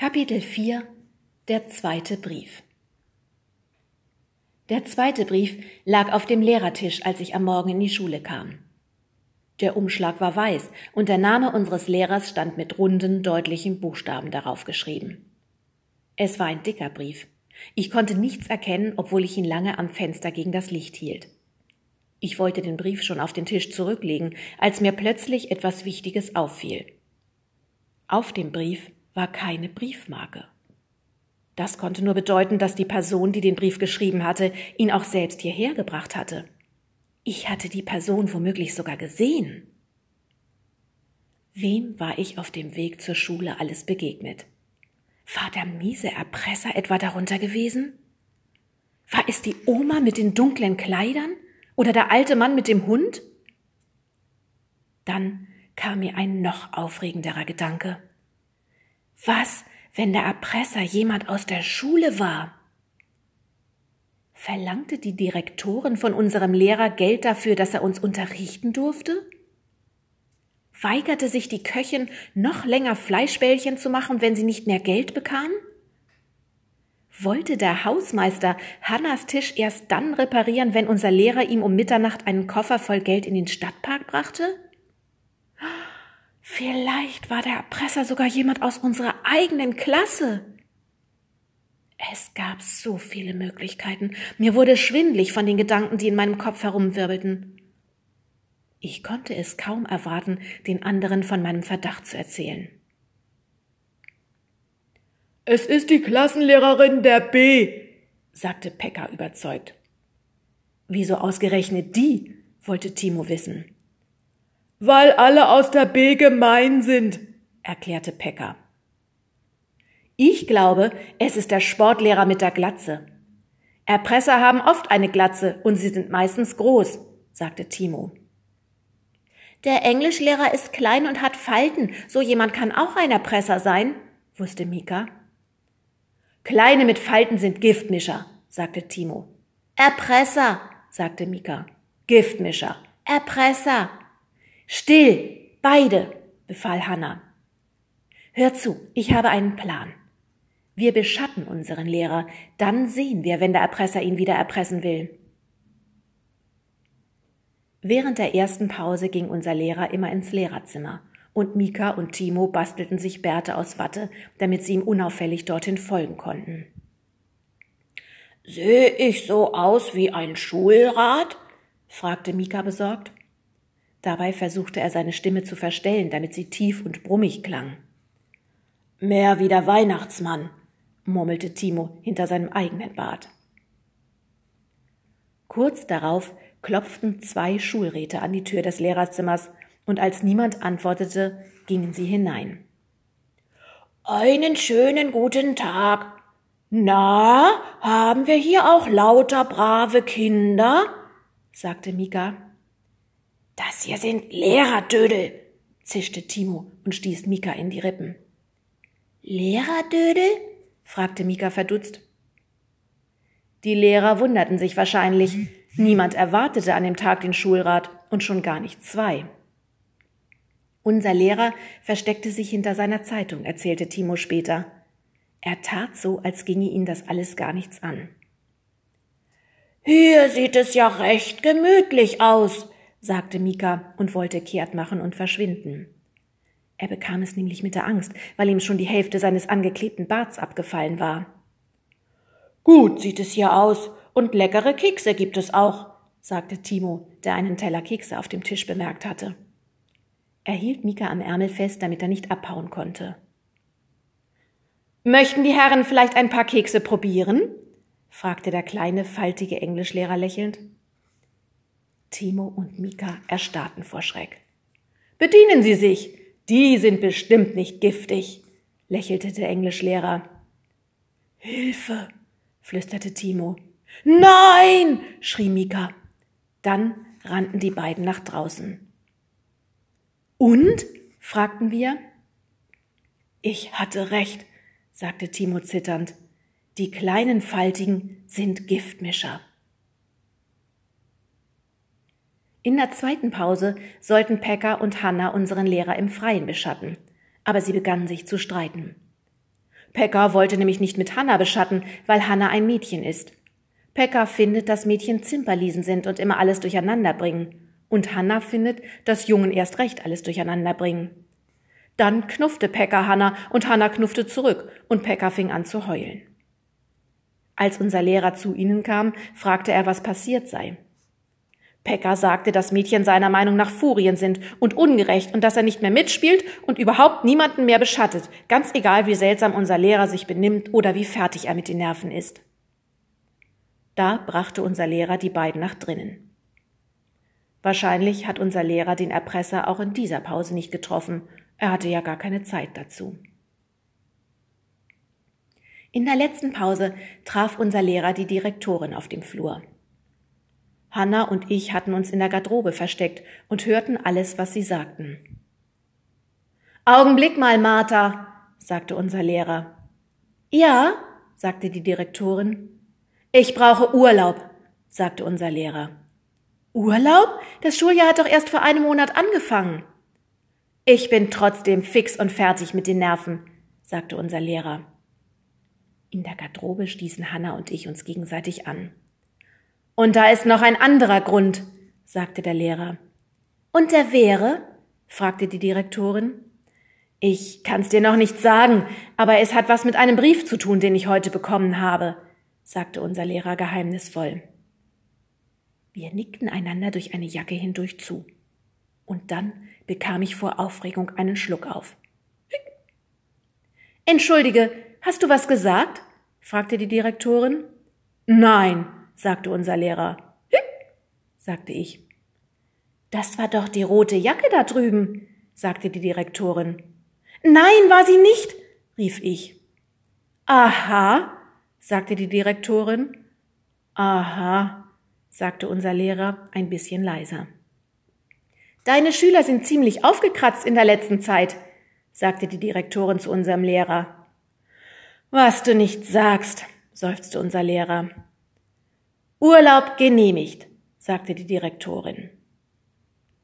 Kapitel 4 Der zweite Brief Der zweite Brief lag auf dem Lehrertisch, als ich am Morgen in die Schule kam. Der Umschlag war weiß und der Name unseres Lehrers stand mit runden, deutlichen Buchstaben darauf geschrieben. Es war ein dicker Brief. Ich konnte nichts erkennen, obwohl ich ihn lange am Fenster gegen das Licht hielt. Ich wollte den Brief schon auf den Tisch zurücklegen, als mir plötzlich etwas Wichtiges auffiel. Auf dem Brief war keine Briefmarke. Das konnte nur bedeuten, dass die Person, die den Brief geschrieben hatte, ihn auch selbst hierher gebracht hatte. Ich hatte die Person womöglich sogar gesehen. Wem war ich auf dem Weg zur Schule alles begegnet? War der miese Erpresser etwa darunter gewesen? War es die Oma mit den dunklen Kleidern oder der alte Mann mit dem Hund? Dann kam mir ein noch aufregenderer Gedanke. Was, wenn der Erpresser jemand aus der Schule war? Verlangte die Direktorin von unserem Lehrer Geld dafür, dass er uns unterrichten durfte? Weigerte sich die Köchin, noch länger Fleischbällchen zu machen, wenn sie nicht mehr Geld bekam? Wollte der Hausmeister Hannas Tisch erst dann reparieren, wenn unser Lehrer ihm um Mitternacht einen Koffer voll Geld in den Stadtpark brachte? Vielleicht war der Erpresser sogar jemand aus unserer eigenen Klasse. Es gab so viele Möglichkeiten. Mir wurde schwindlig von den Gedanken, die in meinem Kopf herumwirbelten. Ich konnte es kaum erwarten, den anderen von meinem Verdacht zu erzählen. Es ist die Klassenlehrerin der B, sagte Pekka überzeugt. Wieso ausgerechnet die? wollte Timo wissen. Weil alle aus der B gemein sind, erklärte Pekka. Ich glaube, es ist der Sportlehrer mit der Glatze. Erpresser haben oft eine Glatze und sie sind meistens groß, sagte Timo. Der Englischlehrer ist klein und hat Falten, so jemand kann auch ein Erpresser sein, wusste Mika. Kleine mit Falten sind Giftmischer, sagte Timo. Erpresser, sagte Mika. Giftmischer. Erpresser. Still, beide, befahl Hanna. Hör zu, ich habe einen Plan. Wir beschatten unseren Lehrer, dann sehen wir, wenn der Erpresser ihn wieder erpressen will. Während der ersten Pause ging unser Lehrer immer ins Lehrerzimmer, und Mika und Timo bastelten sich Bärte aus Watte, damit sie ihm unauffällig dorthin folgen konnten. Sehe ich so aus wie ein Schulrat? fragte Mika besorgt. Dabei versuchte er seine Stimme zu verstellen, damit sie tief und brummig klang. Mehr wie der Weihnachtsmann, murmelte Timo hinter seinem eigenen Bart. Kurz darauf klopften zwei Schulräte an die Tür des Lehrerzimmers, und als niemand antwortete, gingen sie hinein. Einen schönen guten Tag. Na, haben wir hier auch lauter brave Kinder? sagte Mika. Das hier sind Lehrerdödel, zischte Timo und stieß Mika in die Rippen. Lehrerdödel? fragte Mika verdutzt. Die Lehrer wunderten sich wahrscheinlich. Niemand erwartete an dem Tag den Schulrat und schon gar nicht zwei. Unser Lehrer versteckte sich hinter seiner Zeitung, erzählte Timo später. Er tat so, als ginge ihn das alles gar nichts an. Hier sieht es ja recht gemütlich aus, sagte Mika und wollte kehrt machen und verschwinden. Er bekam es nämlich mit der Angst, weil ihm schon die Hälfte seines angeklebten Barts abgefallen war. Gut sieht es hier aus, und leckere Kekse gibt es auch, sagte Timo, der einen Teller Kekse auf dem Tisch bemerkt hatte. Er hielt Mika am Ärmel fest, damit er nicht abhauen konnte. Möchten die Herren vielleicht ein paar Kekse probieren? fragte der kleine, faltige Englischlehrer lächelnd. Timo und Mika erstarrten vor Schreck. Bedienen Sie sich, die sind bestimmt nicht giftig, lächelte der Englischlehrer. Hilfe, flüsterte Timo. Nein, schrie Mika. Dann rannten die beiden nach draußen. Und? fragten wir. Ich hatte recht, sagte Timo zitternd. Die kleinen Faltigen sind Giftmischer. In der zweiten Pause sollten Pekka und Hanna unseren Lehrer im Freien beschatten, aber sie begannen sich zu streiten. Pekka wollte nämlich nicht mit Hanna beschatten, weil Hanna ein Mädchen ist. Pekka findet, dass Mädchen Zimperliesen sind und immer alles durcheinander bringen. Und Hanna findet, dass Jungen erst recht alles durcheinander bringen. Dann knuffte Pekka Hanna und Hanna knuffte zurück und Pekka fing an zu heulen. Als unser Lehrer zu ihnen kam, fragte er, was passiert sei. Pekka sagte, dass Mädchen seiner Meinung nach Furien sind und ungerecht und dass er nicht mehr mitspielt und überhaupt niemanden mehr beschattet, ganz egal wie seltsam unser Lehrer sich benimmt oder wie fertig er mit den Nerven ist. Da brachte unser Lehrer die beiden nach drinnen. Wahrscheinlich hat unser Lehrer den Erpresser auch in dieser Pause nicht getroffen, er hatte ja gar keine Zeit dazu. In der letzten Pause traf unser Lehrer die Direktorin auf dem Flur. Hanna und ich hatten uns in der Garderobe versteckt und hörten alles, was sie sagten. Augenblick mal, Martha, sagte unser Lehrer. Ja, sagte die Direktorin. Ich brauche Urlaub, sagte unser Lehrer. Urlaub? Das Schuljahr hat doch erst vor einem Monat angefangen. Ich bin trotzdem fix und fertig mit den Nerven, sagte unser Lehrer. In der Garderobe stießen Hanna und ich uns gegenseitig an. Und da ist noch ein anderer Grund, sagte der Lehrer. Und der wäre? fragte die Direktorin. Ich kann's dir noch nicht sagen, aber es hat was mit einem Brief zu tun, den ich heute bekommen habe, sagte unser Lehrer geheimnisvoll. Wir nickten einander durch eine Jacke hindurch zu. Und dann bekam ich vor Aufregung einen Schluck auf. Entschuldige, hast du was gesagt? fragte die Direktorin. Nein, sagte unser Lehrer. sagte ich. Das war doch die rote Jacke da drüben, sagte die Direktorin. Nein, war sie nicht, rief ich. Aha, sagte die Direktorin. Aha, sagte unser Lehrer ein bisschen leiser. Deine Schüler sind ziemlich aufgekratzt in der letzten Zeit, sagte die Direktorin zu unserem Lehrer. Was du nicht sagst, seufzte unser Lehrer. Urlaub genehmigt, sagte die Direktorin.